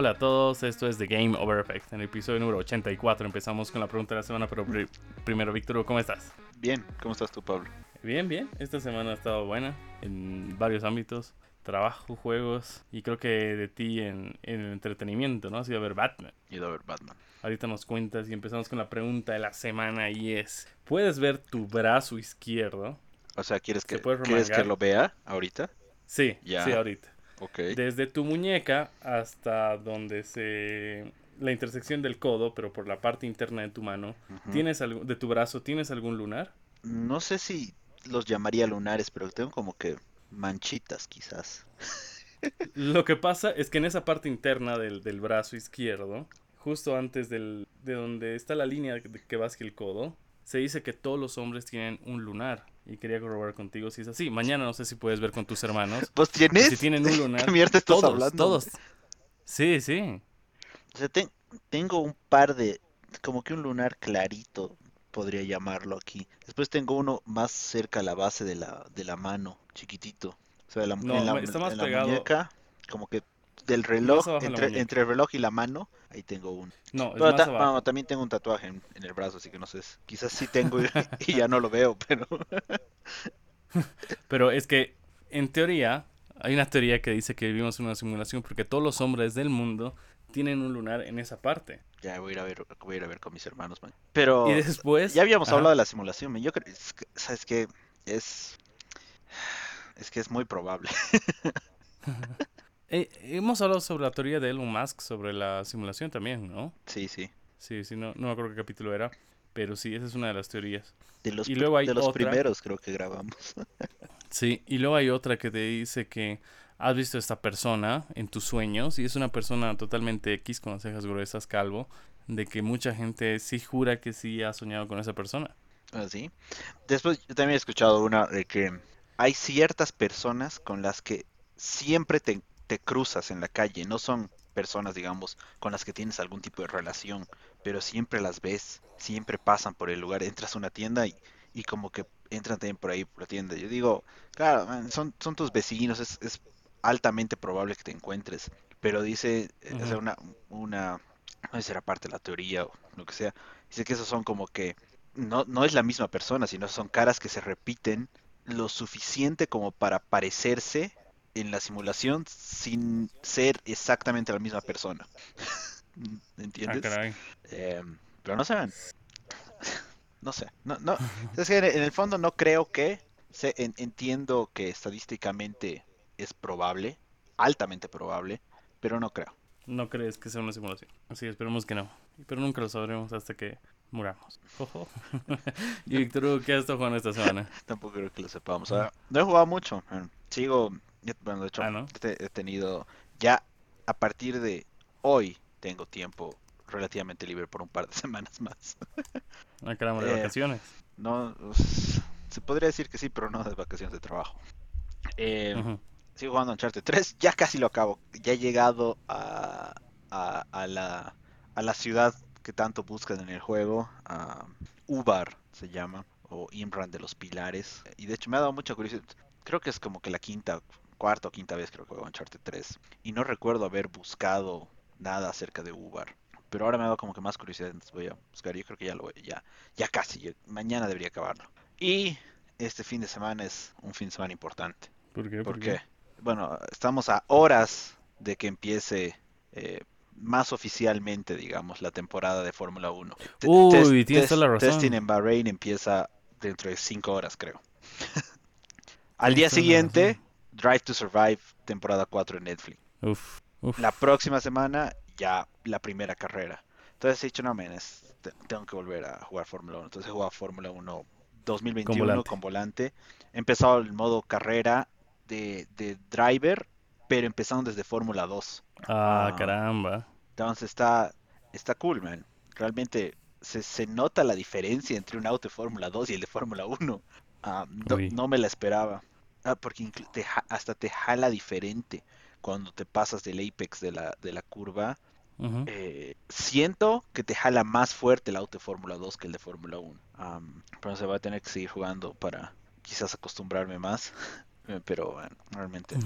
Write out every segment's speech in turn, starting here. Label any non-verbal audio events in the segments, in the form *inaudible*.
Hola a todos, esto es The Game Over Effect. En el episodio número 84 empezamos con la pregunta de la semana, pero pri- primero, Víctor, ¿cómo estás? Bien, ¿cómo estás tú, Pablo? Bien, bien. Esta semana ha estado buena en varios ámbitos. Trabajo, juegos y creo que de ti en, en el entretenimiento, ¿no? Ha sido ver Batman. He ido a ver Batman. Ahorita nos cuentas y empezamos con la pregunta de la semana y es, ¿puedes ver tu brazo izquierdo? O sea, ¿quieres que, ¿Se puede ¿quieres que lo vea ahorita? Sí, Ya. sí, ahorita. Desde tu muñeca hasta donde se... la intersección del codo, pero por la parte interna de tu mano. ¿tienes algo, de tu brazo, ¿tienes algún lunar? No sé si los llamaría lunares, pero tengo como que manchitas, quizás. Lo que pasa es que en esa parte interna del, del brazo izquierdo, justo antes del, de donde está la línea que va hacia el codo, se dice que todos los hombres tienen un lunar. Y quería corroborar contigo si es así. Mañana no sé si puedes ver con tus hermanos. *laughs* ¿Pues tienes? Si tienen un *laughs* lunar. ¿Qué mierda estás todos, hablando? todos. Sí, sí. O sea, ten- tengo un par de, como que un lunar clarito, podría llamarlo aquí. Después tengo uno más cerca a la base de la, de la mano, chiquitito. O sea, de la, No, en la, me- está más en la muñeca, como que del reloj, entre, entre el reloj y la mano, ahí tengo uno. No, Pero ta- también tengo un tatuaje en, en el brazo, así que no sé, quizás sí tengo y, *laughs* y ya no lo veo, pero... Pero es que, en teoría, hay una teoría que dice que vivimos en una simulación porque todos los hombres del mundo tienen un lunar en esa parte. Ya voy a ir a ver, voy a ir a ver con mis hermanos, man. Pero Y después... ya habíamos Ajá. hablado de la simulación, man. Yo creo, es que- sabes que es, es que es muy probable. *laughs* Eh, hemos hablado sobre la teoría de Elon Musk sobre la simulación también, ¿no? Sí, sí. Sí, sí, no, no me acuerdo qué capítulo era, pero sí, esa es una de las teorías. De los, Y luego hay de los otra. primeros creo que grabamos. *laughs* Sí, y luego hay otra que te dice que has visto a esta persona en tus sueños y es una persona totalmente X con las cejas gruesas, calvo, de que mucha gente sí jura que sí ha soñado con esa persona. Así. Después yo también he escuchado una de que hay ciertas personas con las que siempre te, te cruzas en la calle. No son personas, digamos, con las que tienes algún tipo de relación, pero siempre las ves, siempre pasan por el lugar. Entras a una tienda y, y como que entran también por ahí por la tienda. Yo digo, claro, man, son, son tus vecinos, es, es altamente probable que te encuentres. Pero dice, eh, o sea, Ujú. una, una, no sé si era parte de la teoría o lo que sea, dice que esos son como que no, no es la misma persona, sino son caras que se repiten lo suficiente como para parecerse en la simulación sin ser exactamente la misma persona. *laughs* Ah, ¿Entiendes? caray. Eh, pero no saben. *laughs* No sé. No, no. Es que en el fondo no creo que. en- entiendo que estadísticamente es probable, altamente probable, pero no creo. No crees que sea una simulación. Así esperemos que no. Pero nunca lo sabremos hasta que muramos. Ojo. *laughs* y Víctor, ¿qué has estado jugando esta semana? Tampoco creo que lo sepamos. Ahora, no he jugado mucho. Sigo. Bueno, de hecho, Ah, ¿no? he te- he tenido. Ya a partir de hoy tengo tiempo relativamente libre por un par de *laughs* semanas más. Ah, caramba, de Eh, vacaciones. No. pues, se podría decir que sí, pero no de vacaciones de trabajo. Eh, Ujú. Sigo jugando Uncharted 3, ya casi lo acabo. Ya he llegado a, a, a la, a la ciudad que tanto buscan en el juego. A Ubar se llama, o Imran de los Pilares. Y de hecho me ha dado mucha curiosidad. Creo que es como que la quinta, cuarta o quinta vez creo que juego Uncharted 3. Y no recuerdo haber buscado nada acerca de Ubar. Pero ahora me ha dado como que más curiosidad, entonces voy a buscar. Yo creo que ya lo voy, ya, ya casi, ya- mañana debería acabarlo. Y este fin de semana es un fin de semana importante. ¿Por qué? ¿Por qué? Bueno, estamos a horas de que empiece eh, más oficialmente, digamos, la temporada de Fórmula 1. Te- Uy, test- tienes test- toda la razón. Testing en Bahrein empieza dentro de 5 horas, creo. *laughs* Al día siguiente. Drive to Survive, temporada 4 en Netflix. Uf, uf. La próxima semana, ya la primera carrera. Entonces he dicho, no, men, tengo que volver a jugar Fórmula 1. Entonces he jugado Fórmula 1 2021 volante. con volante. He empezado el modo carrera de, de driver, pero empezaron desde Fórmula 2. Ah, Ah. caramba. Entonces está, está cool, man. Realmente se, se nota la diferencia entre un auto de Fórmula 2 y el de Fórmula 1. Ah, no me la esperaba. Ah, porque te hasta te jala diferente cuando te pasas del apex de la, de la curva. Eh, siento que te jala más fuerte el auto de Fórmula 2 que el de Fórmula 1. Am, pero se va a tener que seguir jugando para quizás acostumbrarme más. *laughs* Eh, Pero bueno, realmente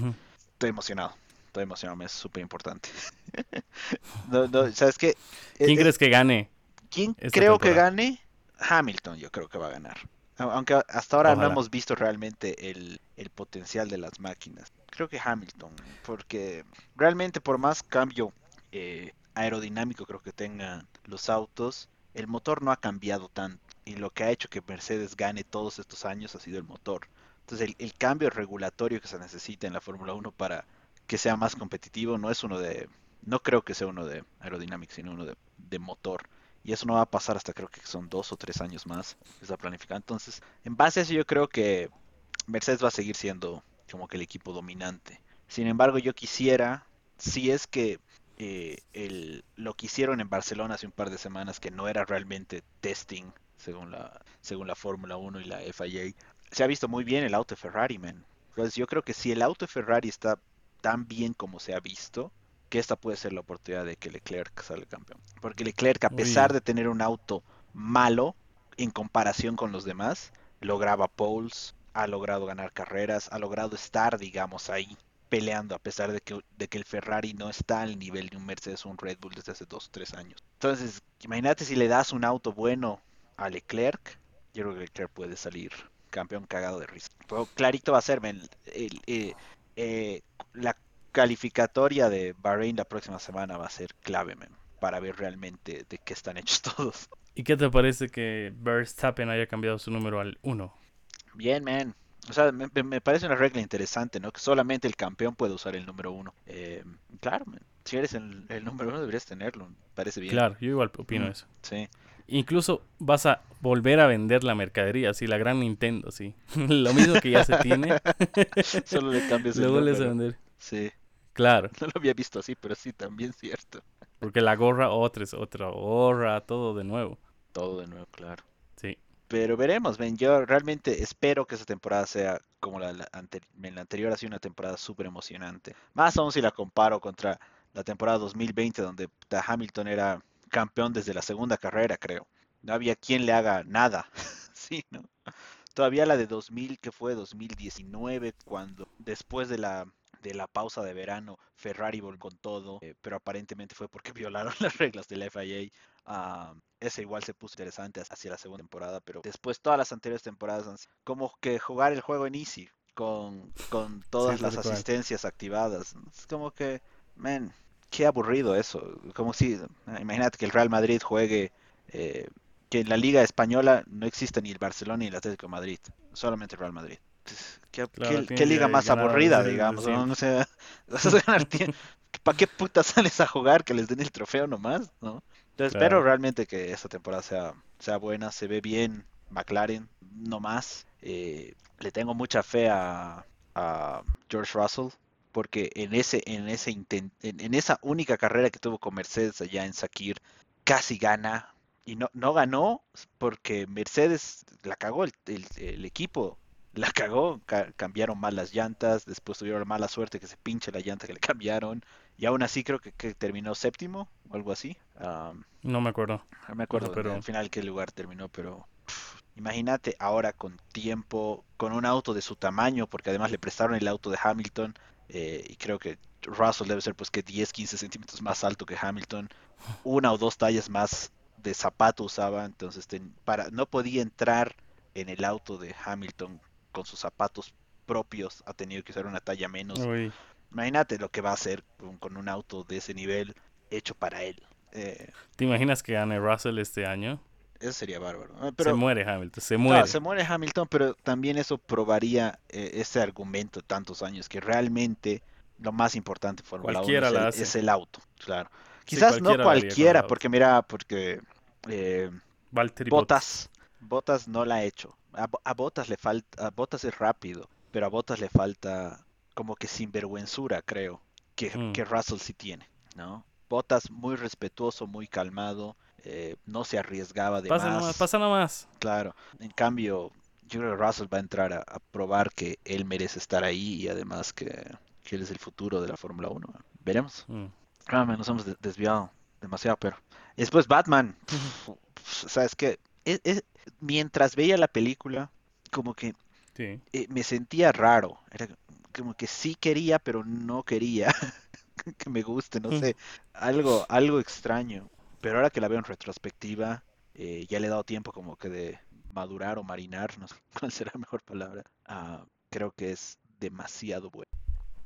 estoy emocionado. estoy emocionado, es súper importante. *laughs* no, no, ¿sabes qué? ¿Quién Eh, crees que gane? ¿Quién creo que gane? Hamilton, yo creo que va a ganar. Aunque hasta ahora no hemos visto realmente el, el potencial de las máquinas. Creo que Hamilton, porque realmente por más cambio eh, aerodinámico creo que tengan los autos, el motor no ha cambiado tanto. Y lo que ha hecho que Mercedes gane todos estos años ha sido el motor. Entonces el, el cambio regulatorio que se necesita en la Fórmula 1 para que sea más competitivo no es uno de, no creo que sea uno de aerodinámica, sino uno de, de motor. Y eso no va a pasar hasta creo que son dos o tres años más está planificado. Entonces, en base a eso yo creo que Mercedes va a seguir siendo como que el equipo dominante. Sin embargo, yo quisiera, si es que eh, el, lo que hicieron en Barcelona hace un par de semanas, que no era realmente testing según la, según la Fórmula 1 y la FIA, se ha visto muy bien el auto Ferrari, man. Entonces yo creo que si el auto Ferrari está tan bien como se ha visto, que esta puede ser la oportunidad de que Leclerc salga campeón. Porque Leclerc, a Uy. pesar de tener un auto malo en comparación con los demás, lograba poles, ha logrado ganar carreras, ha logrado estar, digamos, ahí peleando a pesar de que, de que el Ferrari no está al nivel de un Mercedes o un Red Bull desde hace dos o tres años. Entonces, imagínate si le das un auto bueno a Leclerc, yo creo que Leclerc puede salir campeón cagado de risa. Pero clarito va a ser, el- eh, eh, la calificatoria de Bahrein la próxima semana va a ser clave, men, para ver realmente de qué están hechos *laughs* todos. ¿Y qué te parece que Verstappen haya cambiado su número al 1? Bien, man. O sea, me, parece una regla interesante, ¿no? Que solamente el campeón puede usar el número uno. Eh, claro, man. Si eres el, el número uno deberías tenerlo. Parece bien. Claro, yo igual opino Mm. eso. Sí. Incluso vas a volver a vender la mercadería, así, la gran Nintendo, sí. *laughs* Lo mismo que ya se tiene, *laughs* Solo le cambias el lo vuelves a número. vender. Sí. Claro, *laughs* No lo había visto así, pero sí, también cierto. porque la gorra otra es otra gorra, todo de nuevo. Todo de nuevo, claro. Sí, Pero veremos, ven. Yo realmente espero que esa temporada sea como la, la la anterior, ha sido una temporada súper emocionante. Más aún si la comparo contra la temporada 2020, donde Hamilton era campeón desde la segunda carrera, creo. No había quien le haga nada. *laughs* sí, ¿no? Todavía la de 2000, que fue 2019, cuando después de la, de la pausa de verano, Ferrari volvió con todo, eh, pero aparentemente fue porque *laughs* violaron las reglas de la FIA. Ah, ese igual se puso interesante hacia la segunda temporada, pero después todas las anteriores temporadas han sido como que jugar el juego en easy, con, con todas Sí, las cual. asistencias activadas. Es como que, man, qué aburrido eso. Como si, ah, imagínate que el Real Madrid juegue, eh, que en la Liga Española no existe ni el Barcelona ni el Atlético de Madrid, solamente el Real Madrid. ¿Qué, Claro, qué- tiene qué liga más ganar aburrida, digamos? ¿no? O sea, *laughs* vas a ganar ¿Para qué puta sales a jugar que les den el trofeo nomás? ¿no? Entonces Claro. espero realmente que esta temporada sea, sea buena, se ve bien McLaren, no más. Eh, le tengo mucha fe a, a George Russell, porque en ese, en ese inten- en, en esa única carrera que tuvo con Mercedes allá en Sakir, casi gana. Y no, no ganó porque Mercedes la cagó, el, el- el equipo la cagó, ca- cambiaron mal las llantas, después tuvieron la mala suerte que se pinche la llanta que le *laughs* cambiaron, y aún así creo que, que terminó séptimo o algo así. No me acuerdo. no me acuerdo pero- al final qué lugar terminó, pero imagínate ahora con tiempo, con un auto de su tamaño, porque además le prestaron el auto de Hamilton, eh, y creo que Russell debe ser pues que 10, 15 centímetros más alto que Hamilton, una o dos tallas más de zapato usaba, entonces ten- para, no podía entrar en el auto de Hamilton con sus zapatos propios, ha tenido que usar una talla menos. Uy, Imagínate lo que va a hacer con, con un auto de ese nivel hecho para él. Eh, ¿te imaginas que gane Russell este año? eso sería bárbaro. Ah, se muere Hamilton, se muere. se muere Hamilton, pero también eso probaría eh, ese argumento de tantos años, que realmente lo más importante en Fórmula 1 Cualquiera es la el, hace. es el auto, claro. Sí, Quizás no cualquiera porque mira, porque eh, Valtteri Botas, Botas no la ha hecho. A, a Botas le falta, a Botas es rápido, pero a Botas le falta como que sinvergüenzura, creo, que, Mm. que Russell sí tiene, ¿no? Botas muy respetuoso, muy calmado, eh, no se arriesgaba de Pasa más. nomás, pasa nomás. Claro, en cambio, yo creo que Russell va a entrar a, a probar que él merece estar ahí y además que, que él es el futuro de la Fórmula 1. Veremos. Mm. Ah, man, nos hemos de- desviado demasiado, pero. Y después Batman. *laughs* ¿Sabes qué? Es- es- mientras veía la película, como que Sí. eh, me sentía raro. Era como que sí quería, pero no quería. *laughs* que me guste, no Mm. sé, algo, algo extraño. Pero ahora que la veo en retrospectiva, eh, ya le he dado tiempo como que de madurar o marinar, no sé *laughs* cuál será la mejor palabra. Ah, creo que es demasiado bueno.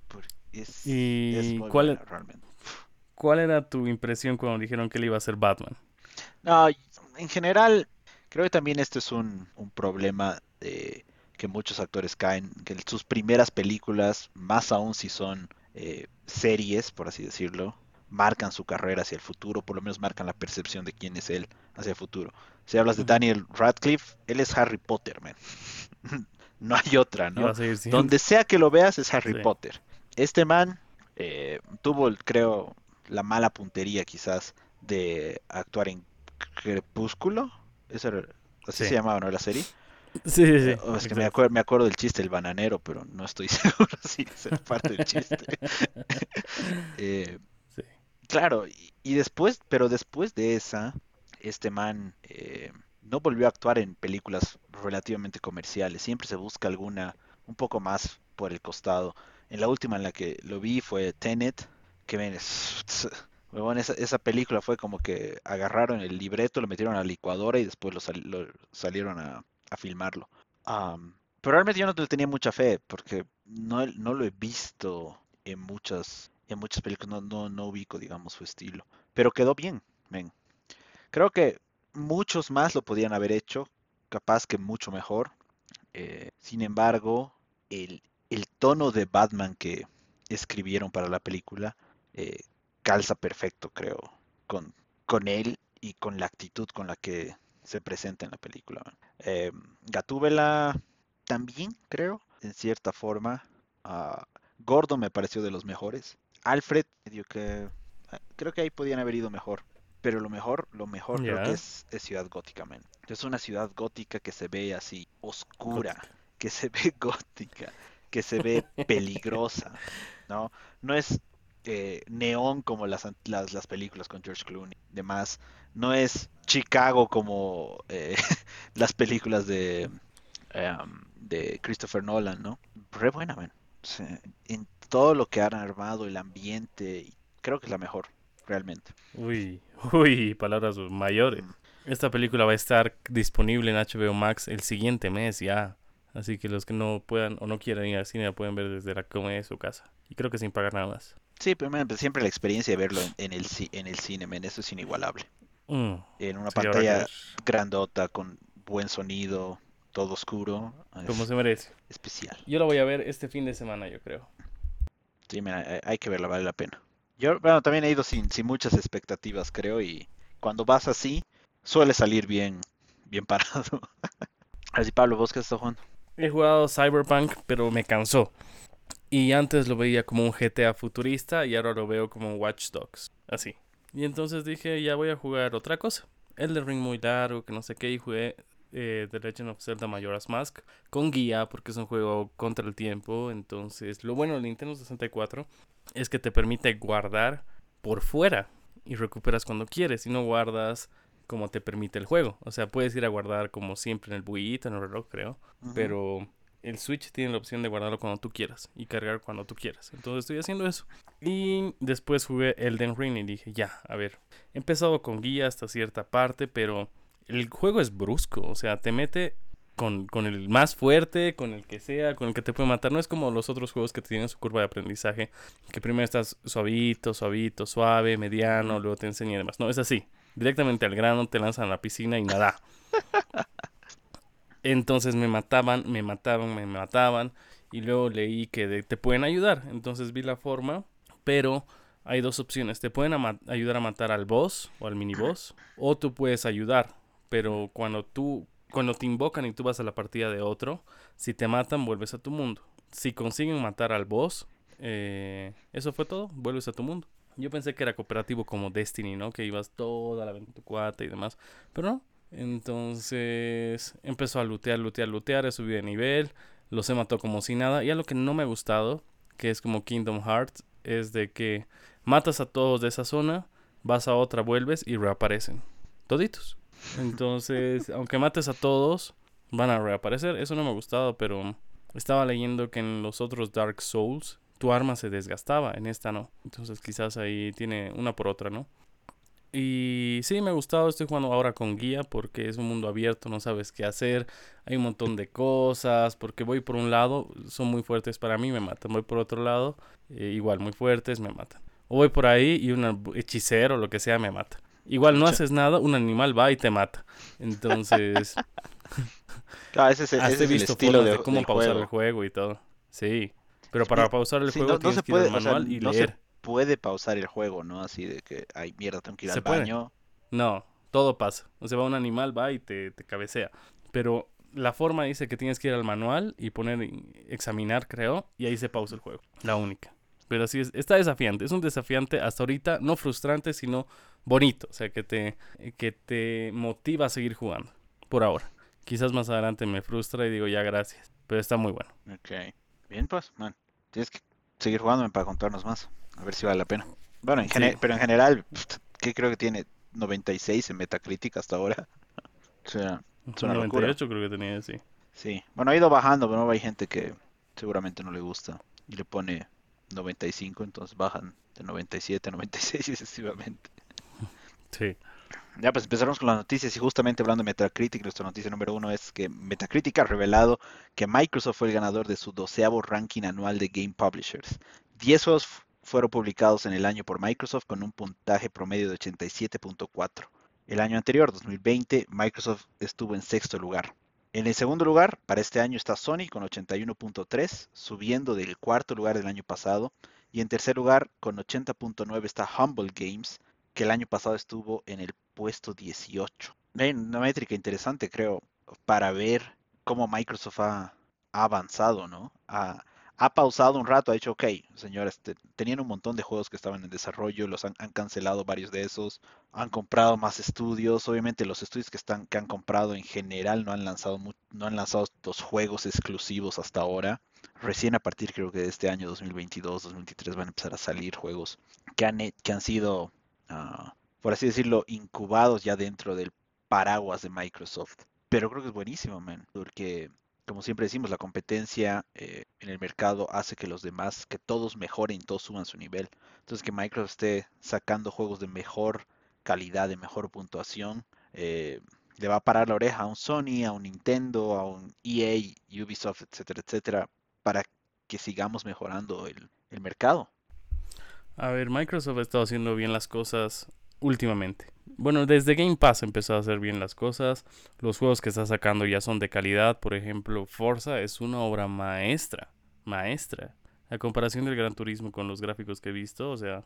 Porque es, es ¿Y muy cuál, buena realmente. cuál era tu impresión cuando dijeron que él iba a ser Batman? No, en general, creo que también este es un, un problema de que muchos actores caen, que sus primeras películas, más aún si son eh, series, por así decirlo, marcan su carrera hacia el futuro, por lo menos marcan la percepción de quién es él hacia el futuro. Si hablas de. Daniel Radcliffe, él es Harry Potter, man. *laughs* No hay otra, ¿no? Donde sea que lo veas es Harry Sí. Potter. Este man eh, tuvo, creo, la mala puntería quizás de actuar en Crepúsculo. Esa era- así Sí. se llamaba, ¿no? La serie. Sí, sí, sí. Eh, es que me, exacto. acuer- me acuerdo del chiste del bananero, pero no estoy *laughs* seguro si es parte del chiste. *laughs* Eh, Sí. claro, y, y después, pero después de esa, este man eh, no volvió a actuar en películas relativamente comerciales. Siempre se busca alguna un poco más por el costado. En la última en la que lo vi fue Tenet, que ven, es- *laughs* huevón, esa, película fue como que agarraron el libreto, lo metieron a la licuadora y después lo, sal- lo salieron a, filmarlo. Pero realmente yo no tenía mucha fe porque no, lo he visto en muchas, en muchas películas, no, ubico, digamos, su estilo. Pero quedó bien. Creo que muchos más lo podían haber hecho, capaz que mucho mejor. Eh, sin embargo, el, el tono de Batman que escribieron para la película eh, calza perfecto, creo, con, con él y con la actitud con la que se presenta en la película. Eh, Gatúbela también, creo, en cierta forma. Ah, Gordo me pareció de los mejores. Alfred, medio que ah, creo que ahí podían haber ido mejor. Pero lo mejor, lo mejor creo que es, es Ciudad Gótica, man. Es una ciudad gótica que se ve así oscura, Gótica. que se ve *laughs* gótica, que se ve peligrosa, ¿no? No es eh, neón como las, las, las películas con George Clooney, demás. No es Chicago como eh, *laughs* las películas de, em, de Christopher Nolan, ¿no? Re buena, man. En todo lo que han armado, el ambiente, y creo que es la mejor, realmente. Uy, *laughs* uy, palabras mayores. Mm. Esta película va a estar disponible en HBO Max el siguiente mes ya. Así que los que no puedan o no quieran ir al cine la pueden ver desde la comodidad de su casa. Y creo que sin pagar nada más. Sí, pero man, pues siempre la experiencia de verlo en, en el, en el cine, man, eso es inigualable. Mm, En una sí, pantalla grandota, con buen sonido, todo oscuro, Como es se merece. especial. Yo la voy a ver este fin de semana, yo creo. Sí, man, hay, hay que verla, vale la pena. Yo, bueno, también he ido sin, sin muchas expectativas, creo, y cuando vas así, suele salir bien, bien *laughs* parado. Así, Pablo, ¿vos qué estás jugando? He jugado Cyberpunk, pero me cansó. Y antes lo veía como un GTA futurista y ahora lo veo como un Watch Dogs. Así. Y entonces dije, ya voy a jugar otra cosa. Elden Ring muy largo, que no sé qué, y jugué eh, The Legend of Zelda Majora's Mask con guía, porque es un juego contra el tiempo. Entonces, lo bueno del Nintendo 64 es que te permite guardar por fuera y recuperas cuando quieres y no guardas como te permite el juego. O sea, puedes ir a guardar como siempre en el buguito, en el reloj, creo. Pero el Switch tiene la opción de guardarlo cuando tú quieras y cargar cuando tú quieras. Entonces estoy haciendo eso. Y después jugué Elden Ring y dije, ya, a ver. He empezado con guía hasta cierta parte, pero el juego es brusco. O sea, te mete con, con el más fuerte, con el que sea, con el que te puede matar. No es como los otros juegos que tienen su curva de aprendizaje, que primero estás suavito, suavito, suave, mediano, luego te enseña y demás. No, es así. Directamente al grano, te lanzan a la piscina y nada. *laughs* Entonces me mataban, me mataban, me mataban. Y luego leí que te pueden ayudar. Entonces vi la forma. Pero hay dos opciones. Te pueden ayudar a matar al boss o al mini boss. O tú puedes ayudar. Pero cuando tú, cuando te invocan y tú vas a la partida de otro, si te matan, vuelves a tu mundo. Si consiguen matar al boss, eh, eso fue todo. Vuelves a tu mundo. Yo pensé que era cooperativo como Destiny, ¿no? Que ibas toda la vez con tu cuate y demás. Pero no. Entonces empezó a lootear, lootear, lootear. He subido de nivel. Los he matado como si nada. Y algo que no me ha gustado, que es como Kingdom Hearts, es de que matas a todos de esa zona, vas a otra, vuelves y reaparecen. Toditos. Entonces, *laughs* aunque mates a todos, van a reaparecer. Eso no me ha gustado, pero estaba leyendo que en los otros Dark Souls tu arma se desgastaba, en esta no. Entonces quizás ahí tiene una por otra, ¿no? Y sí, me ha gustado, estoy jugando ahora con guía porque es un mundo abierto, no sabes qué hacer, hay un montón de cosas, porque voy por un lado, son muy fuertes para mí, me matan, voy por otro lado, eh, igual muy fuertes, me matan. O voy por ahí y un hechicero o lo que sea me mata. Igual no haces nada, un animal va y te mata. Entonces... claro, *laughs* ese es, ese es visto estilo de, cómo pausar el juego y todo. Sí. Pero para pausar el juego tienes que ir al manual y leer puede pausar el juego, ¿no? Así de que, ay, mierda, tengo que ir al baño. No, todo pasa. O sea, va un animal, va y te, te cabecea. Pero la forma dice que tienes que ir al manual y poner, examinar, creo, y ahí se pausa el juego. La única. Pero sí, está desafiante. Es un desafiante hasta ahorita, no frustrante, sino bonito. O sea, que te, que te motiva a seguir jugando. Por ahora. Quizás más adelante me frustra y digo ya gracias. Pero está muy bueno. Ok. Bien, pues, man. Tienes que seguir jugando para contarnos más. A ver si vale la pena. Bueno, en pero en general, que creo que tiene 96 en Metacritic hasta ahora. o sea, es una 98 creo que tenía, sí. Sí, bueno, ha ido bajando, pero hay gente que seguramente no le gusta y le pone 95, entonces bajan de 97 a 96 *laughs* sucesivamente. Sí. Ya, pues empezamos con las noticias y justamente hablando de Metacritic, nuestra noticia número uno es que Metacritic ha revelado que Microsoft fue el ganador de su doceavo ranking anual de Game Publishers. 10 juegos fueron publicados en el año por Microsoft con un puntaje promedio de 87.4. El año anterior, 2020, Microsoft estuvo en sexto lugar. En el segundo lugar, para este año está Sony con 81.3, subiendo del cuarto lugar del año pasado. Y en tercer lugar, con 80.9 está Humble Games, que el año pasado estuvo en el puesto 18. Una métrica interesante, creo, para ver cómo Microsoft ha, avanzado, ¿no? Pausado un rato, ha dicho, ok, señores, tenían un montón de juegos que estaban en desarrollo, los han, cancelado varios de esos, han comprado más estudios, obviamente los estudios que están que han comprado en general no han lanzado no han lanzado los juegos exclusivos hasta ahora. Recién a partir creo que de este año 2022, 2023 van a empezar a salir juegos que han, que han sido, ah, por así decirlo, incubados ya dentro del paraguas de Microsoft. Pero creo que es buenísimo, man, porque como siempre decimos, la competencia eh, en el mercado hace que los demás, que todos mejoren, todos suban su nivel. Entonces que Microsoft esté sacando juegos de mejor calidad, de mejor puntuación, eh, le va a parar la oreja a un Sony, a un Nintendo, a un EA, Ubisoft, etcétera, etcétera, para que sigamos mejorando el, el mercado. A ver, Microsoft ha estado haciendo bien las cosas últimamente. Bueno, desde Game Pass empezó a hacer bien las cosas. Los juegos que está sacando ya son de calidad. Por ejemplo, Forza es una obra maestra. Maestra. A comparación del Gran Turismo con los gráficos que he visto, o sea,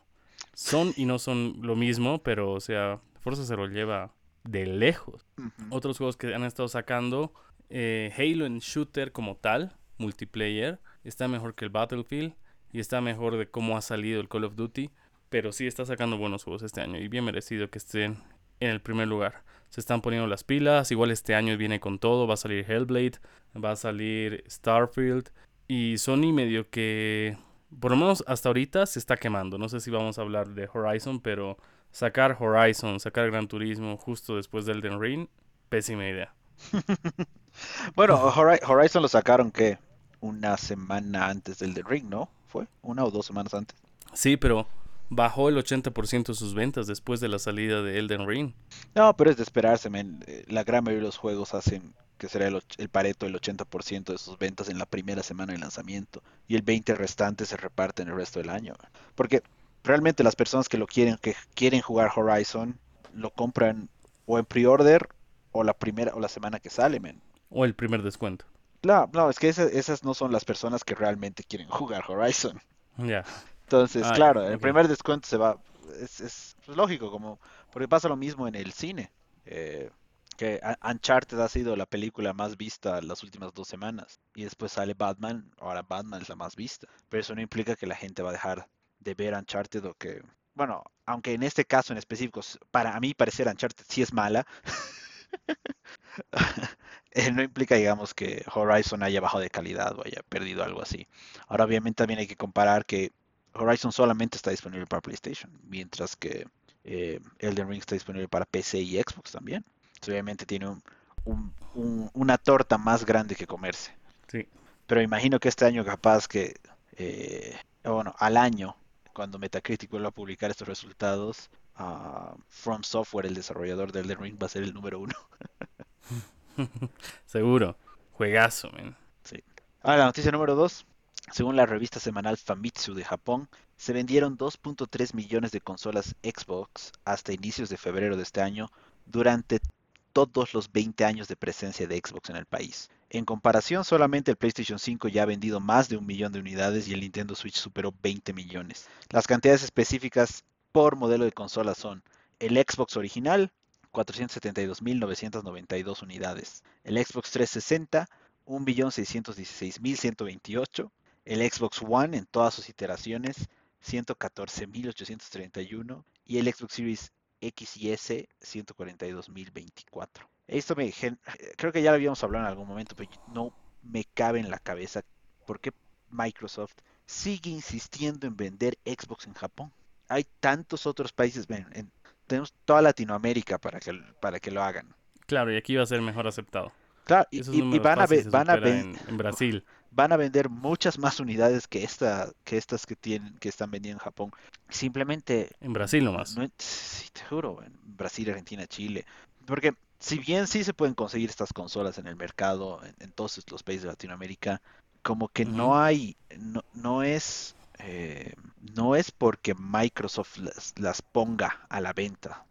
son y no son lo mismo, pero, o sea, Forza se lo lleva de lejos. Otros juegos que han estado sacando, eh, Halo en shooter como tal, multiplayer, está mejor que el Battlefield y está mejor de cómo ha salido el Call of Duty pero sí está sacando buenos juegos este año y bien merecido que estén en el primer lugar. Se están poniendo las pilas, igual este año viene con todo, va a salir Hellblade, va a salir Starfield y Sony medio que por lo menos hasta ahorita se está quemando. No sé si vamos a hablar de Horizon, pero sacar Horizon, sacar Gran Turismo justo después del Den Ring, pésima idea. *laughs* bueno, Horizon lo sacaron que una semana antes del The Ring, ¿no? ¿Fue? ¿Una o dos semanas antes? Sí, pero bajó el 80% de sus ventas después de la salida de Elden Ring. No, pero es de esperarse, men. Eh, la gran mayoría de los juegos hacen que será el, el pareto el 80% de sus ventas en la primera semana de lanzamiento y el 20 restante se reparte en el resto del año. Porque realmente las personas que lo quieren, que quieren jugar Horizon, lo compran o en pre-order o la primera o la semana que sale, men. O el primer descuento. No, no, es que esas, esas no son las personas que realmente quieren *laughs* jugar Horizon. Ya. Entonces, ah, claro, el primer descuento se va, es, es pues, lógico, como porque pasa lo mismo en el cine. Eh, que Uncharted ha sido la película más vista las últimas dos semanas. Y después sale Batman, ahora Batman es la más vista. Pero eso no implica que la gente va a dejar de ver Uncharted o que... Bueno, aunque en este caso en específico, para a mí parecer Uncharted sí es mala. *laughs* Eh, no implica, digamos, que Horizon haya bajado de calidad o haya perdido algo así. Ahora, obviamente, también hay que comparar que Horizon solamente está disponible para PlayStation, mientras que eh, Elden Ring está disponible para PC y Xbox también. obviamente tiene una torta más grande que comerse. Sí. Pero imagino que este año capaz que eh, bueno, al año, cuando Metacritic vuelva a publicar estos resultados, uh, From Software, el desarrollador del Elden Ring, va a ser el número uno. *laughs* Seguro. Juegazo, man. Sí. Ahora, la noticia número dos. Según la revista semanal Famitsu de Japón, se vendieron 2.3 millones de consolas Xbox hasta inicios de febrero de este año durante todos los 20 años de presencia de Xbox en el país. En comparación, solamente el PlayStation 5 ya ha vendido más de un millón de unidades y el Nintendo Switch superó 20 millones. Las cantidades específicas por modelo de consola son el Xbox original, 472.992 unidades, el Xbox 360, 1.616.128, el Xbox One en todas sus iteraciones, 114.831 y el Xbox Series X y S 142.024. Esto me creo que ya lo habíamos hablado en algún momento, pero no me cabe en la cabeza por qué Microsoft sigue insistiendo en vender Xbox en Japón. Hay tantos otros países, tenemos toda Latinoamérica para que, para que lo hagan. Claro, y aquí va a ser mejor aceptado. Claro, y, van a, van a en, en, Brasil. Van a vender muchas más unidades que esta, que estas que tienen, que están vendiendo en Japón. Simplemente. En Brasil nomás. sí, te juro, en Brasil, Argentina, Chile. Porque si bien sí se pueden conseguir estas consolas en el mercado, en, todos los países de Latinoamérica, como que no hay, no, no es, eh, no es porque Microsoft las, las, ponga a la venta.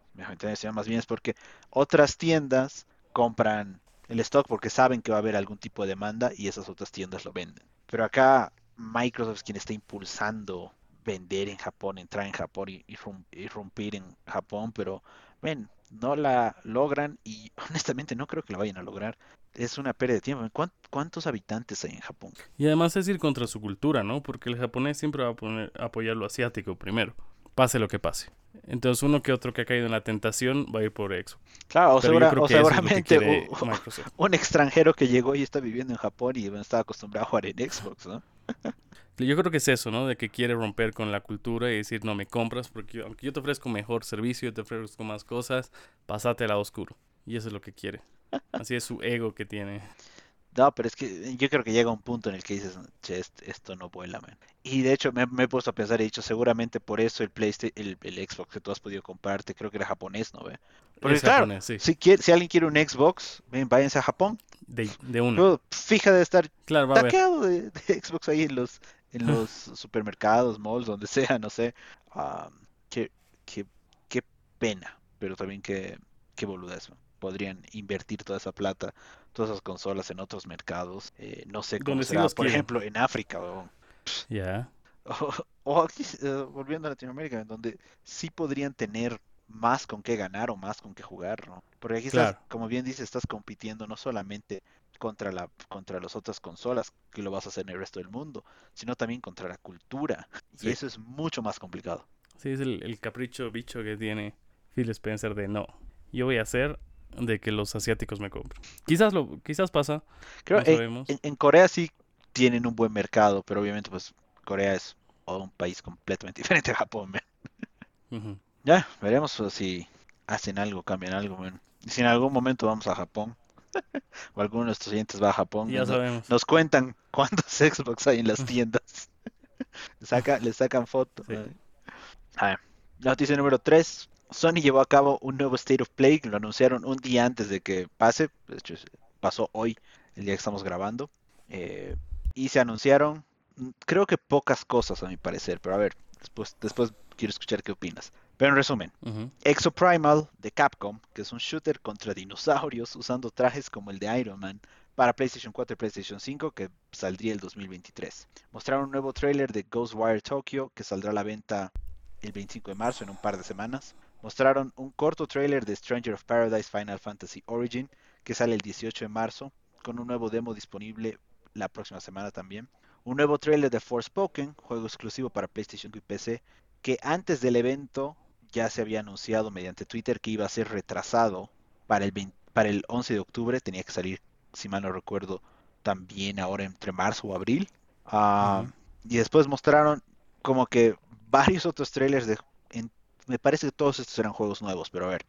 Más bien es porque otras tiendas compran el stock porque saben que va a haber algún tipo de demanda y esas otras tiendas lo venden. Pero acá Microsoft es quien está impulsando vender en Japón, entrar en Japón y irrumpir en Japón, pero ven, no la logran y *laughs* honestamente no creo que la vayan a lograr. Es una pérdida de tiempo. ¿Cuántos habitantes hay en Japón? Y además es ir contra su cultura, ¿no? Porque el japonés siempre va a poner, apoyar lo asiático primero, pase lo que pase. Entonces uno que otro que ha caído en la tentación va a ir por Exo. Claro, o, seguramente *laughs* un, extranjero que llegó y está viviendo en Japón y estaba acostumbrado a jugar en Xbox, ¿no? *laughs* Yo creo que es eso, ¿no? De que quiere romper con la cultura y decir, no me compras porque aunque yo te ofrezco mejor servicio, yo te ofrezco más cosas, pasate al lado oscuro. Y eso es lo que quiere. Así es su ego que tiene. No, pero es que yo creo que llega un punto en el que dices, che, esto no vuela, man. Y de hecho me, he puesto a pensar y he dicho, seguramente por eso el PlayStation, el, Xbox que tú has podido comprarte, creo que era japonés, ¿no? Ve? Porque claro, si, si alguien quiere un Xbox, ven, váyanse a Japón. De, de uno. Fija de estar claro, taqueado de, Xbox ahí en los, en *laughs* los supermercados, malls, donde sea, no sé. qué, qué, qué pena, pero también qué, qué boludez, Podrían invertir toda esa plata todas esas consolas en otros mercados. Eh, no sé cómo será, por ejemplo, en África. *laughs* O, aquí, eh, volviendo a Latinoamérica, donde sí podrían tener más con qué ganar o más con qué jugar, ¿no? Porque aquí estás, como bien dices, estás compitiendo no solamente contra la contra las otras consolas que lo vas a hacer en el resto del mundo, sino también contra la cultura. Y eso es mucho más complicado. Sí, es el, el, capricho bicho que tiene Phil Spencer de no, yo voy a hacer de que los asiáticos me compren. Quizás lo, quizás pasa. Creo en, en, Corea sí tienen un buen mercado, pero obviamente pues Corea es un país completamente *laughs* diferente a Japón. Ya, veremos pues, si hacen algo, cambian algo. Y si en algún momento vamos a Japón, *laughs* o alguno de nuestros clientes va a Japón, ya nos, cuentan *laughs* cuántos Xbox hay en las tiendas. Saca, le sacan fotos. noticia número 3. Sony llevó a cabo un nuevo State of Play, lo anunciaron un día antes de que pase, de hecho pasó hoy, el día que estamos grabando, eh, y se anunciaron, mm, creo que pocas cosas a mi parecer, pero a ver, después, después quiero escuchar qué opinas. Pero en resumen, Exo Primal de Capcom, que es un shooter contra dinosaurios usando trajes como el de Iron Man para PlayStation 4 y PlayStation 5 que saldría el 2023. Mostraron un nuevo trailer de Ghostwire Tokyo que saldrá a la venta el 25 de marzo en un par de semanas mostraron un corto trailer de Stranger of Paradise Final Fantasy Origin que sale el 18 de marzo con un nuevo demo disponible la próxima semana también. Un nuevo trailer de Forspoken, juego exclusivo para PlayStation y PC, que antes del evento ya se había anunciado mediante Twitter que iba a ser retrasado para el, para el 11 de octubre. Tenía que salir, si mal no recuerdo, también ahora entre marzo o abril. Ah, y después mostraron como que varios otros trailers de, en me parece que todos estos eran juegos nuevos, pero a ver.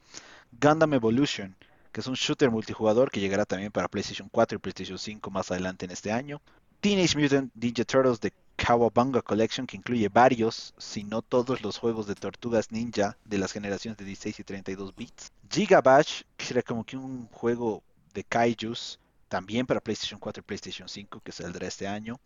Gundam Evolution, que es un shooter multijugador que llegará también para PlayStation 4 y PlayStation 5 más adelante en este año. Teenage Mutant Ninja Turtles de Kawabanga Collection, que incluye varios, si no todos los juegos de Tortugas Ninja de las generaciones de 16 y 32 bits. Giga Bash, que será como que un juego de kaijus, también para PlayStation 4 y PlayStation 5, que saldrá este año.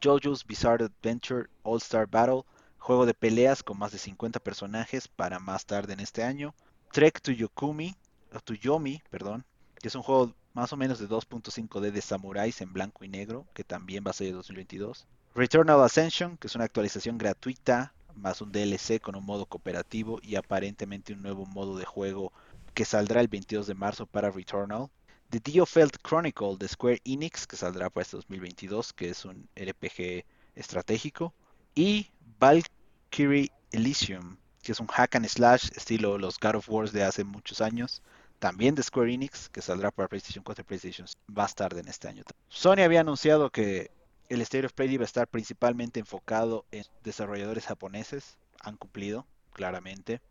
JoJo's Bizarre Adventure All Star Battle, juego de peleas con más de 50 personajes para más tarde en este año. Trek to Yokumi, o to Yomi, perdón, que es un juego más o menos de 2.5D de samuráis en blanco y negro, que también va a ser de 2022. Returnal Ascension, que es una actualización gratuita, más un DLC con un modo cooperativo y aparentemente un nuevo modo de juego que saldrá el 22 de marzo para Returnal. The Diofeld Chronicle de Square Enix, que saldrá para este 2022, que es un RPG estratégico. Y Valkyrie Elysium, que es un hack and slash estilo los God of Wars de hace muchos años, también de Square Enix, que saldrá para PlayStation 4 y PlayStation más tarde en este año. Sony había anunciado que el State of Play iba a estar principalmente enfocado en desarrolladores japoneses, han cumplido, claramente.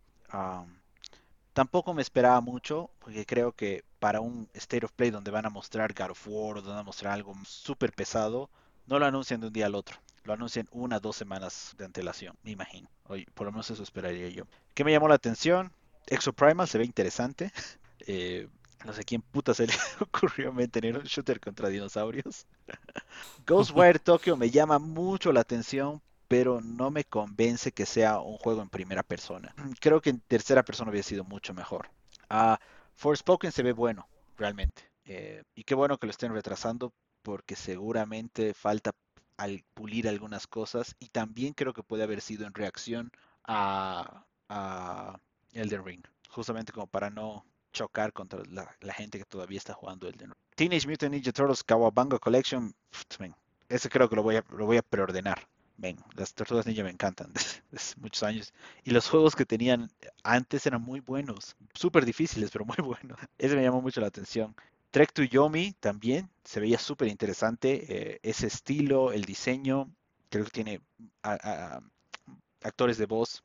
tampoco me esperaba mucho, porque creo que para un State of Play donde van a mostrar God of War, donde van a mostrar algo súper pesado, no lo anuncian de un día al otro. Lo anuncian una o dos semanas de antelación, me imagino. Oye, por lo menos eso esperaría yo. ¿Qué me llamó la atención? Exoprimal se ve interesante. *laughs* Eh, no sé quién puta se le *laughs* ocurrió tener un shooter contra dinosaurios. *laughs* Ghostwire Tokyo me llama mucho la atención, pero no me convence que sea un juego en primera persona. Creo que en tercera persona hubiera sido mucho mejor. Uh, Forspoken se ve bueno, realmente. Eh, y qué bueno que lo estén retrasando, porque seguramente falta al pulir algunas cosas. Y también creo que puede haber sido en reacción a, a Elden Ring. Justamente como para no chocar contra la, gente que todavía está jugando el Teenage Mutant Ninja Turtles Kawabanga Collection, ese creo que lo voy a, lo voy a preordenar. Ven, las tortugas ninja me encantan *laughs* desde, muchos años. Y los juegos que tenían antes eran muy buenos, súper difíciles, pero muy *laughs* buenos. Ese me llamó mucho la atención. Trek to Yomi también se veía súper interesante. Eh, ese estilo, el diseño, creo que tiene actores de voz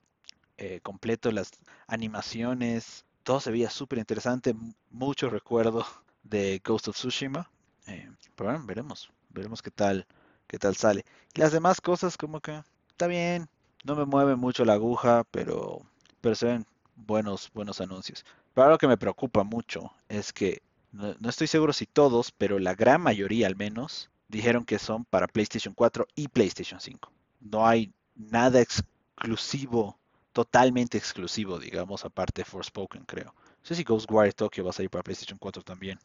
eh, completo, las animaciones, todo se veía súper interesante, mucho recuerdo de Ghost of Tsushima. Eh, pero bueno, veremos, veremos qué tal, qué tal sale. Y las demás cosas como que está bien, no me mueve mucho la aguja, pero, pero se ven buenos, buenos anuncios. Pero lo que me preocupa mucho es que no, estoy seguro si todos, pero la gran mayoría al menos, dijeron que son para PlayStation 4 y PlayStation 5. No hay nada exclusivo totalmente exclusivo, digamos, aparte de Forspoken, creo. No sé si Ghostwire Tokyo va a salir para PlayStation 4 también.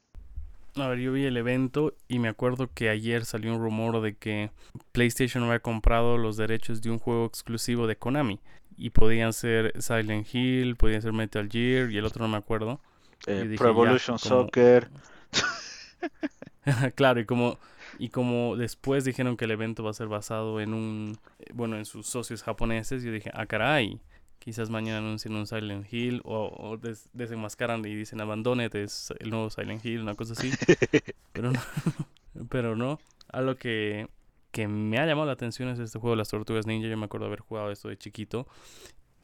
A ver, yo vi el evento y me acuerdo que ayer salió un rumor de que PlayStation había comprado los derechos de un juego exclusivo de Konami. Y podían ser Silent Hill, podían ser Metal Gear y el otro no me acuerdo. Eh, Pro Evolution Soccer. *laughs* *laughs* claro, y como, y como después dijeron que el evento va a ser basado en un, bueno, en sus socios japoneses, yo dije, ah, caray, Quizás mañana anuncien un Silent Hill o, desenmascaran y dicen abandonete, es el nuevo Silent Hill, una cosa así. *laughs* pero no. pero no. Algo que, que me ha llamado la atención es este juego Las Tortugas Ninja. Yo me acuerdo haber jugado esto de chiquito.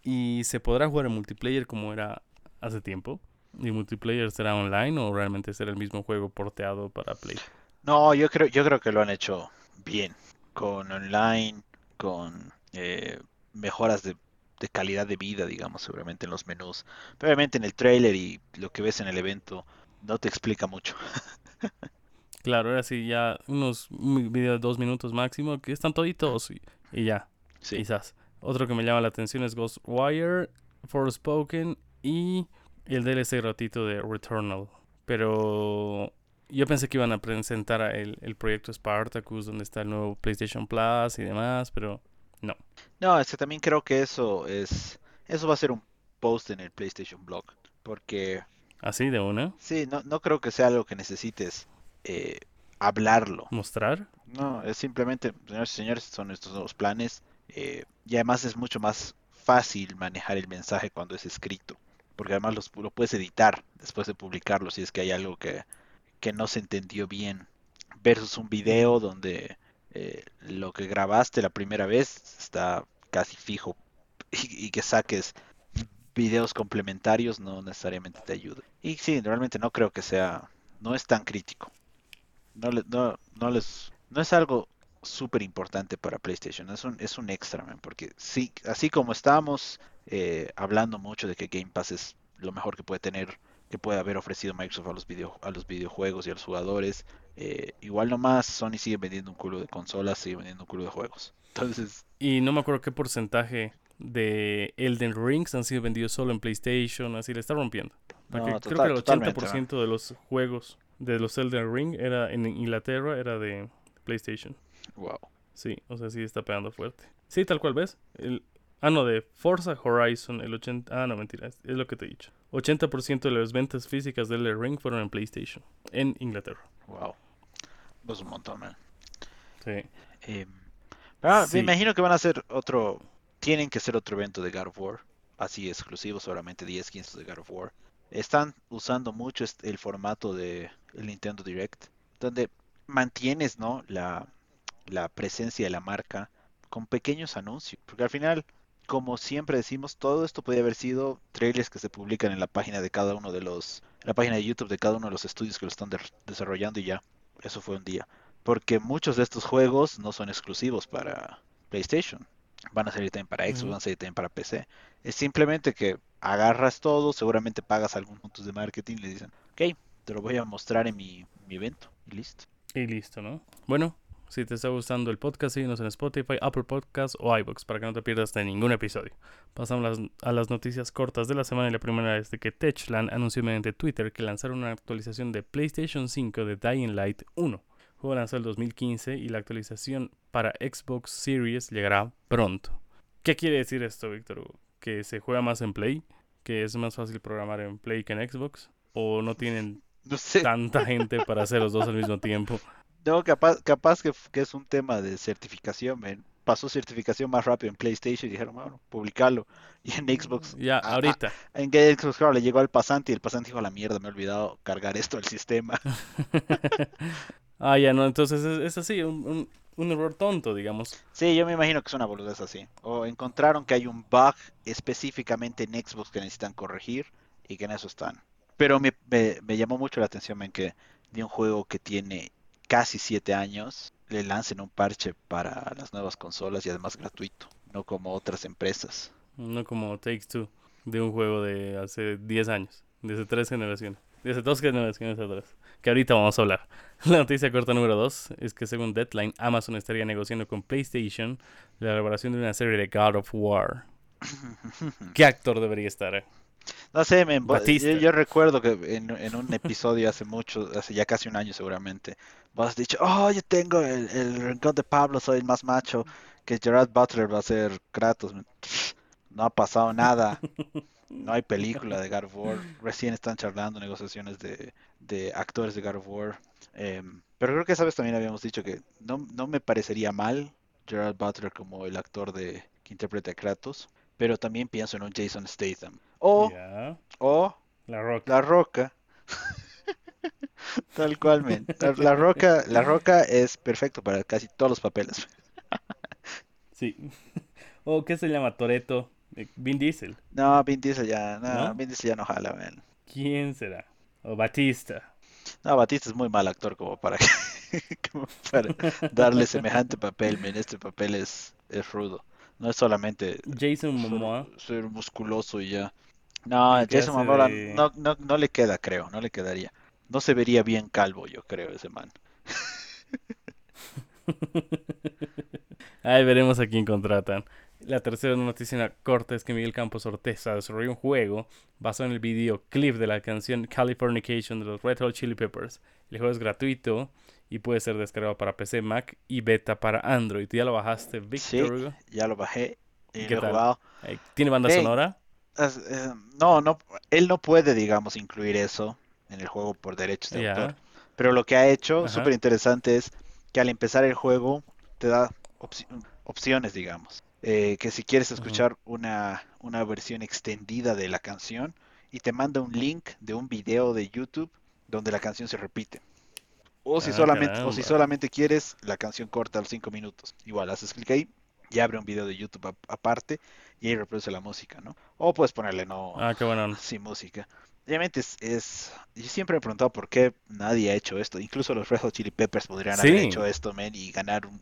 Y se podrá jugar en multiplayer como era hace tiempo. ¿Y multiplayer será online o realmente será el mismo juego porteado para Play? No, yo creo, yo creo que lo han hecho bien. Con online, con eh, mejoras de de calidad de vida, digamos, seguramente en los menús. Pero obviamente en el trailer y lo que ves en el evento no te explica mucho. *laughs* claro, ahora sí, ya unos videos de dos minutos máximo, que están toditos y, y ya, quizás. Otro que me llama la atención es Ghostwire, Forspoken y el DLC ratito de Returnal. Pero yo pensé que iban a presentar el, el proyecto Spartacus, donde está el nuevo PlayStation Plus y demás, pero no. No, es que también creo que eso es. Eso va a ser un post en el PlayStation Blog. Porque. ¿Así de una? Sí, no, no creo que sea algo que necesites eh, hablarlo. ¿Mostrar? No, es simplemente, señores y señores, son estos nuevos planes. Eh, y además es mucho más fácil manejar el mensaje cuando es escrito. Porque además lo puedes editar después de publicarlo si es que hay algo que, que no se entendió bien. Versus un video donde eh, lo que grabaste la primera vez está casi fijo *laughs* y, que saques videos complementarios no necesariamente te ayuda. Y sí, realmente no creo que sea, no es tan crítico. No, no, no les, no es algo súper importante para PlayStation. Es un, es un extra, man, porque sí, así como estábamos eh, hablando mucho de que Game Pass es lo mejor que puede tener, que puede haber ofrecido Microsoft a los, video, a los videojuegos y a los jugadores, eh, igual nomás Sony sigue vendiendo un culo de consolas, sigue vendiendo un culo de juegos. *laughs* Entonces... Y no me acuerdo qué porcentaje de Elden Rings han sido vendidos solo en PlayStation, así le está rompiendo. Porque No, creo que el 80% totalmente, de los juegos de los Elden Ring era en Inglaterra era de PlayStation. Wow. Sí, o sea, sí está pegando fuerte. Sí, tal cual ves. El, ah, no, de Forza Horizon, el 80... Ah, no, mentira, es, es lo que te he dicho. 80% de las ventas físicas del Ring fueron en PlayStation, en Inglaterra. Wow. Es un montón, man. Sí. Eh, ah, Sí. Me imagino que van a hacer otro. Tienen que hacer otro evento de God of War. Así exclusivo, solamente 10, 15 de God of War. Están usando mucho este- el formato de el Nintendo Direct, donde mantienes, ¿no? La, la presencia de la marca con pequeños anuncios. Porque al final, como siempre decimos, todo esto podría haber sido trailers que se publican en la página de cada uno de los, en la página de YouTube de cada uno de los estudios que lo están de- desarrollando y ya. Eso fue un día. Porque muchos de estos juegos no son exclusivos para PlayStation. Van a salir también para Xbox, van a salir también para PC. Es simplemente que agarras todo, seguramente pagas algunos puntos de marketing y le dicen, ok, te lo voy a mostrar en mi, mi evento. Y listo. Y listo, ¿no? Bueno, si te está gustando el podcast, síguenos en Spotify, Apple Podcasts o iVoox para que no te pierdas de ningún episodio. Pasamos a las noticias cortas de la semana y la primera es de que Techland anunció mediante Twitter que lanzaron una actualización de PlayStation 5 de Dying Light 1. El juego lanzó el 2015 y la actualización para Xbox Series llegará pronto. ¿Qué quiere decir esto, Víctor? ¿Que se juega más en Play? ¿Que es más fácil programar en Play que en Xbox? ¿O no tienen No sé. tanta gente para hacer los dos al mismo tiempo? *laughs* No, capaz, capaz que, que es un tema de certificación, man. Pasó certificación más rápido en PlayStation y dijeron, bueno, publicarlo. *laughs* Y en Xbox, Ya, ah, ah, ahorita. en que Xbox, claro, le llegó al pasante y el pasante dijo, a la mierda, me he olvidado cargar esto al sistema. *laughs* ah, ya no, entonces es, es así, un, un- un error tonto, digamos. Sí, yo me imagino que es una boludez así. O encontraron que hay un bug específicamente en Xbox que necesitan corregir y que en eso están. Pero me, me- me llamó mucho la atención man, que de un juego que tiene casi 7 años le lancen un parche para las nuevas consolas y además gratuito, no como otras empresas. No como Takes Two, de un juego de hace 10 años, de hace 3 generaciones, de hace 2 generaciones atrás, que ahorita vamos a hablar. *laughs* La noticia corta número 2 es que según Deadline, Amazon estaría negociando con PlayStation la elaboración de una serie de God of War. *laughs* ¿Qué actor debería estar? Eh? No sé, men, yo, yo recuerdo que en, en un episodio hace mucho, hace ya casi un año seguramente, vos has dicho, oh, yo tengo el, el rincón de Pablo, soy el más macho, que Gerard Butler va a ser Kratos. *laughs* No ha pasado nada, no hay película de God of War, recién están charlando negociaciones de, de actores de God of War. Em, pero creo que esa vez también habíamos dicho que no, no me parecería mal Gerard Butler como el actor de, que interpreta a Kratos, pero también pienso en un Jason Statham. O, o La Rock. la Roca. *laughs* Tal cual, men. La, Roca, la Roca es perfecto para casi todos los papeles. *laughs* Sí. *laughs* ¿O qué se llama? Toreto. Vin Diesel. No, Vin Diesel ya, no, ¿No? Vin Diesel ya no jala, men. ¿Quién será? O Batista. No, Batista es muy mal actor como para, como para darle semejante papel, men. Este papel es, es rudo. No es solamente Jason ser, Momoa. ser musculoso y ya. No, Jason Momoa de- no, no, no le queda, creo, no le quedaría. No se vería bien calvo, yo creo, ese man. Ahí veremos a quién contratan. La tercera noticia corta es que Miguel Campos Orteza desarrolló un juego basado en el videoclip de la canción Californication de los Red Hot Chili Peppers. El juego es gratuito y puede ser descargado para PC, Mac y beta para Android. ¿Tú ya lo bajaste, Victor? Hugo? Ya lo bajé y ¿Qué lo he tal? jugado. Eh, ¿Tiene banda Hey. sonora? Eh, no, no, él no puede, digamos, incluir eso en el juego por derechos de autor. Pero lo que ha hecho, súper interesante, es que al empezar el juego te da opci- opciones, digamos. Eh, que si quieres escuchar una, una versión extendida de la canción y te manda un link de un video de YouTube donde la canción se repite. O si Ah, solamente, o si solamente quieres la canción corta a los 5 minutos. Igual haces clic ahí y abre un video de YouTube ap- aparte y ahí reproduce la música, ¿no? O puedes ponerle no Ah, qué bueno. *laughs* sin música. Obviamente es, es- Yo siempre me he preguntado por qué nadie ha hecho esto. Incluso los Red Hot Chili Peppers podrían haber hecho esto, men, y ganar un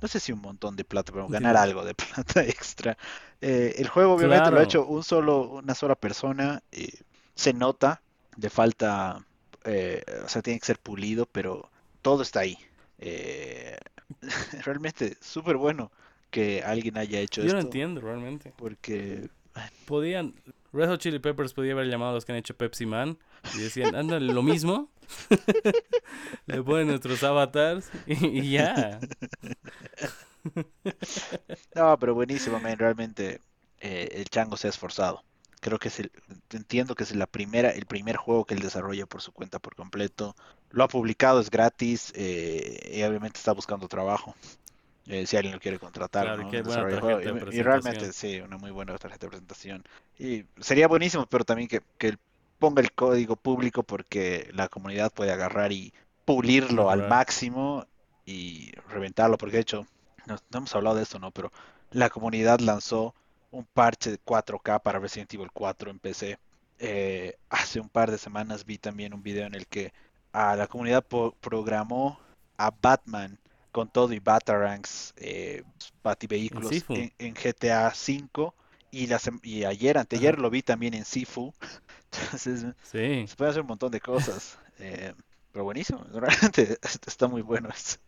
no sé si un montón de plata, pero ganar algo de *laughs* plata extra. Eh, el juego obviamente lo ha hecho un solo, una sola persona. se nota, de falta, eh, o sea, tiene que ser pulido, pero todo está ahí. Eh, *laughs* realmente súper bueno que alguien haya hecho esto. Yo no entiendo realmente. Porque podían Red Hot Chili Peppers podía haber llamado a los que han hecho Pepsi Man y decían, anda, lo mismo. *laughs* Le ponen nuestros avatars y, ya. *laughs* no, pero buenísimo, man. Realmente eh, el chango se ha esforzado. Creo que es el, entiendo que es la primera, el primer juego que él desarrolla por su cuenta por completo. Lo ha publicado, es gratis eh, y obviamente está buscando trabajo. Eh, si alguien lo quiere contratar. y, realmente sí, una muy buena tarjeta de presentación. Y sería buenísimo, pero también que, que ponga el código público porque la comunidad puede agarrar y pulirlo al máximo y reventarlo. Porque de hecho, no, hemos hablado de esto, ¿no? Pero la comunidad lanzó un parche de 4K para Resident Evil 4 en PC. Eh, hace un par de semanas vi también un video en el que a la comunidad programó a Batman con todo y Batarangs, eh, Bativehículos en, en, GTA V y, la, y ayer, anteayer lo vi también en Sifu. *laughs* Entonces, se puede hacer un montón de cosas. Eh, pero buenísimo, *laughs* realmente está muy bueno esto.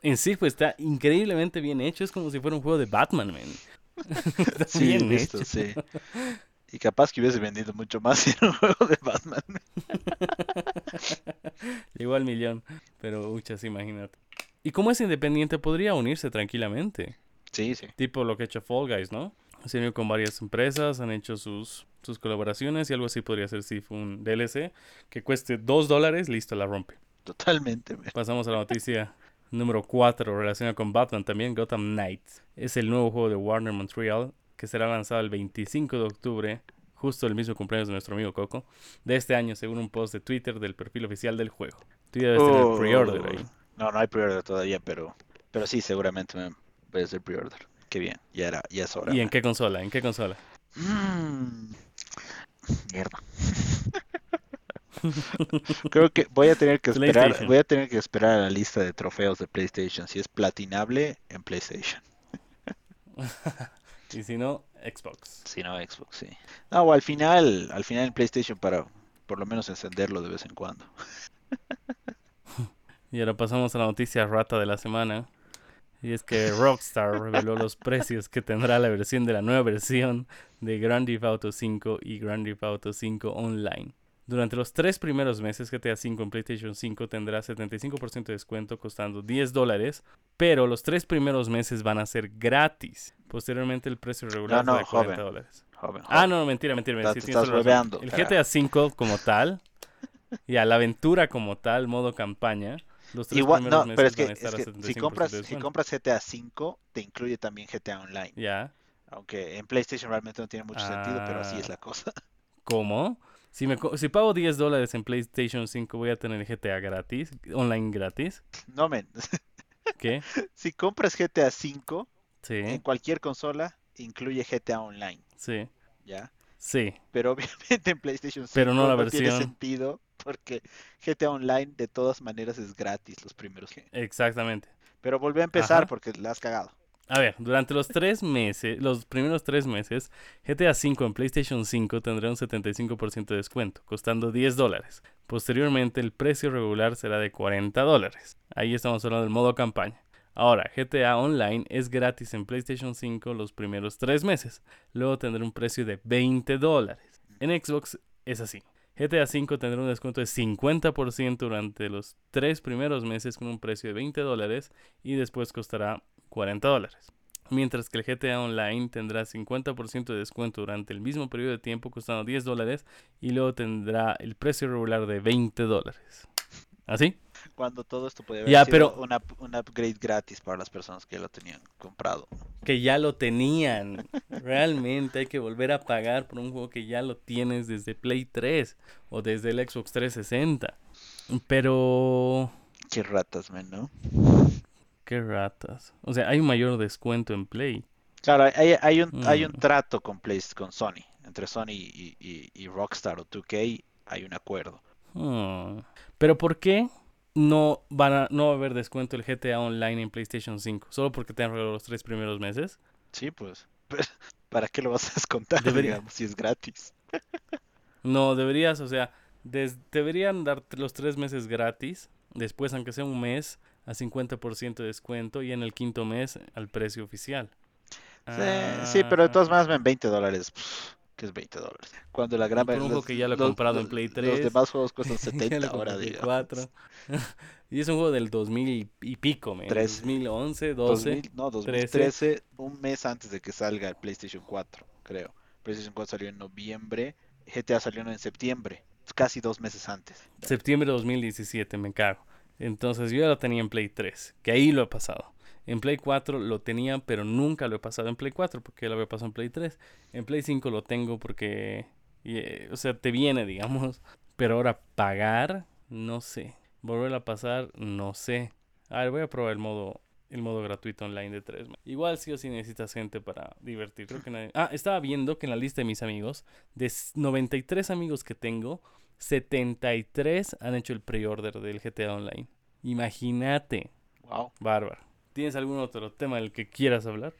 En Sifu está increíblemente bien hecho, es como si fuera un juego de Batman, man. *laughs* sí, bien hecho. sí. Y capaz que hubiese vendido mucho más en un juego de Batman. Llegó al millón, pero muchas, imagínate. Y como es independiente, podría unirse tranquilamente. Sí, sí. Tipo lo que ha hecho Fall Guys, ¿no? Se unido con varias empresas, han hecho sus, sus colaboraciones y algo así podría ser si fue un DLC que cueste 2 dólares, listo, la rompe. Totalmente. Pasamos a la noticia número 4 relacionada con Batman también, Gotham Knights. Es el nuevo juego de Warner Montreal que será lanzado el 25 de octubre, justo el mismo cumpleaños de nuestro amigo Coco, de este año, según un post de Twitter del perfil oficial del juego. Tú ya debes tener oh. pre-order ahí. No, no hay pre-order todavía, pero, pero sí, seguramente me voy a hacer pre-order. Qué bien, ya, era, ya es hora. ¿Y en qué consola? ¿En qué consola? Mm. Mierda. *laughs* Creo que voy a tener que esperar, voy a tener que esperar a la lista de trofeos de PlayStation. Si es platinable en PlayStation. *laughs* y si no, Xbox. Si no, Xbox, sí. No, al final, al final en PlayStation para por lo menos encenderlo de vez en cuando. *laughs* Y ahora pasamos a la noticia rata de la semana. Y es que Rockstar reveló los precios que tendrá la versión de la nueva versión de Grand Theft Auto 5 y Grand Theft Auto 5 Online. Durante los tres primeros meses GTA 5 en PlayStation 5 tendrá 75% de descuento costando 10 dólares, pero los tres primeros meses van a ser gratis. Posteriormente el precio regular no, de 40 dólares. Ah, no, mentira, mentira. mentira. el GTA 5 como tal, y a la aventura como tal, modo campaña, Igual, no, pero es que, si, compras, si compras GTA V, te incluye también GTA Online. Ya. Aunque en PlayStation realmente no tiene mucho sentido, pero así es ah. la cosa. *laughs* ¿Cómo? Si, me, si pago 10 dólares en PlayStation 5, ¿voy a tener GTA gratis? ¿Online gratis? No, men. *laughs* ¿Qué? si compras GTA V, en cualquier consola, incluye GTA Online. Sí. ¿Ya? Sí. Pero obviamente en PlayStation 5 Pero no, la versión... tiene sentido porque GTA Online de todas maneras es gratis los primeros. Exactamente. Pero volví a empezar porque la has cagado. A ver, durante los tres meses, los primeros tres meses, GTA V en PlayStation 5 tendrá un 75% de descuento, costando 10 dólares. Posteriormente, el precio regular será de 40 dólares. Ahí estamos hablando del modo campaña. Ahora, GTA Online es gratis en PlayStation 5 los primeros tres meses. Luego tendrá un precio de 20 dólares. En Xbox es así. GTA V tendrá un descuento de 50% durante los tres primeros meses con un precio de 20 dólares y después costará 40 dólares. Mientras que el GTA Online tendrá 50% de descuento durante el mismo periodo de tiempo costando 10 dólares y luego tendrá el precio regular de 20 dólares. ¿Así? Cuando todo esto puede haber sido una, un upgrade gratis para las personas que lo tenían comprado. Que ya lo tenían. *laughs* Realmente hay que volver a pagar por un juego que ya lo tienes desde Play 3 o desde el Xbox 360. Pero... Qué ratas, man, ¿no? Qué ratas. O sea, hay un mayor descuento en Play. Claro, hay, hay un, hay un mm. trato con, Play, con Sony. Entre Sony y, y Rockstar o 2K hay un acuerdo. Hmm. Pero ¿por qué no, van a, no va a haber descuento el GTA Online en PlayStation 5, solo porque te han regalado los tres primeros meses. Sí, pues. ¿Para qué lo vas a descontar, Debería. digamos, si es gratis? *laughs* No, deberías, o sea, des- deberían darte los tres meses gratis, después, aunque sea un mes, a 50% de descuento y en el quinto mes al precio oficial. Sí, sí, pero de todas Ah, maneras, ven 20 dólares. pff, ¿Qué es 20 dólares? Cuando la gran los- juego que ya lo he los- comprado en los- Play Los 3, demás juegos cuestan *laughs* ya 70 lo ahora, en digamos. 4. y es un juego del 2000 y, y pico, man. Trece. 2011, 12. 2000, no, 2013, un mes antes de que salga el PlayStation 4, creo. PlayStation 4 salió en noviembre, GTA salió en septiembre, casi dos meses antes. Septiembre de 2017, me cago. Entonces yo ya lo tenía en Play 3, que ahí lo he pasado. En Play 4 lo tenía, pero nunca lo he pasado en Play 4 porque ya lo había pasado en Play 3. En Play 5 lo tengo porque, y, eh, o sea, te viene, digamos. Pero ahora pagar, no sé. Volver a pasar, no sé. A ver, voy a probar el modo, el modo gratuito online de 3. Igual sí o sí necesitas gente para divertir. Creo que nadie- Ah, estaba viendo que en la lista de mis amigos, de s- 93 amigos que tengo, 73 han hecho el pre-order del GTA Online. Imagínate, Wow, bárbaro. ¿Tienes algún otro tema del que quieras hablar?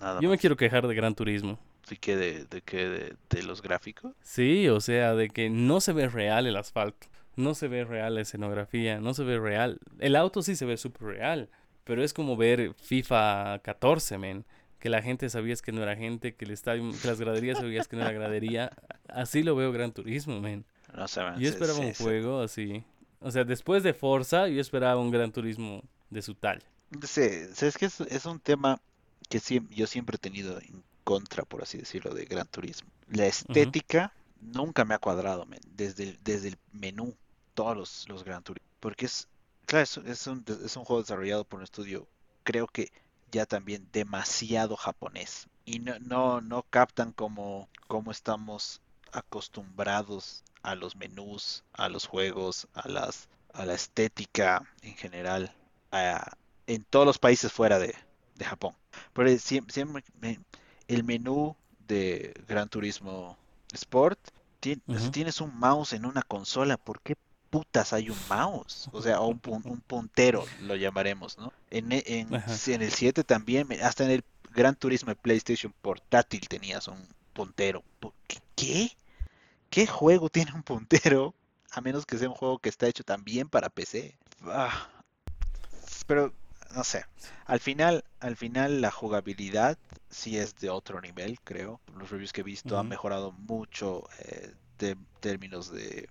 nada Yo me más. quiero quejar de Gran Turismo. ¿Sí que de, de qué? De, de los gráficos? Sí, o sea, de que no se ve real el asfalto, no se ve real la escenografía, no se ve real. El auto sí se ve súper real, pero es como ver FIFA 14, men. Que la gente sabías que no era gente, que el estadio, que las graderías sabías que no era gradería. Así lo veo Gran Turismo, men. No sé, man, Yo sí, esperaba sí, un sí. juego así. O sea, después de Forza, yo esperaba un Gran Turismo de su talla. Sí, es que es, es un tema que yo siempre he tenido en contra, por así decirlo, de Gran Turismo. La estética nunca me ha cuadrado, desde el, desde el menú, todos los, los Gran Turismo. Porque es, claro, es, es un, es un juego desarrollado por un estudio, creo que ya también demasiado japonés. Y no, no, no captan como, como estamos acostumbrados a los menús, a los juegos, a las, a la estética en general, a- en todos los países fuera de, de Japón. Pero siempre, siempre me- el menú de Gran Turismo Sport, ti- tienes un mouse en una consola, ¿por qué putas hay un mouse? O sea, un, un puntero, lo llamaremos, ¿no? En, e- en, el 7 también, hasta en el Gran Turismo de PlayStation portátil tenías un puntero. ¿Qué? ¿Qué juego tiene un puntero? A menos que sea un juego que está hecho también para PC. Ah, pero no sé. Al final, al final la jugabilidad sí es de otro nivel, creo. Los reviews que he visto han mejorado mucho eh, de términos de,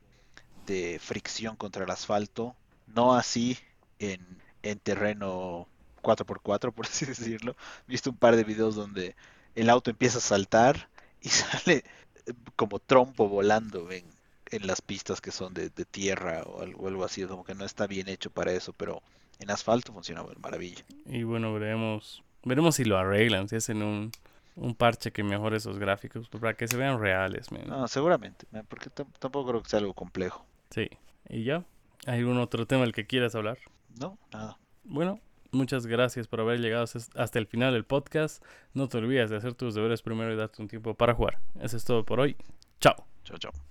de fricción contra el asfalto. No así en, en terreno 4x4, *laughs* por así decirlo. He visto un par de videos donde el auto empieza a saltar y *laughs* sale eh, como trompo volando en, en las pistas que son de, de tierra o algo, o algo así. Como que no está bien hecho para eso, pero en asfalto funciona maravilla. Y bueno, veremos. Veremos si lo arreglan, si hacen un, un parche que mejore esos gráficos, pues, para que se vean reales, man. No, seguramente, man, porque tam- tampoco creo que sea algo complejo. Sí. ¿Y ya? ¿Hay algún otro tema del que quieras hablar? No, nada. Bueno, muchas gracias por haber llegado hasta el final del podcast. No te olvides de hacer tus deberes primero y darte un tiempo para jugar. Eso es todo por hoy. Chao. Chao, chao.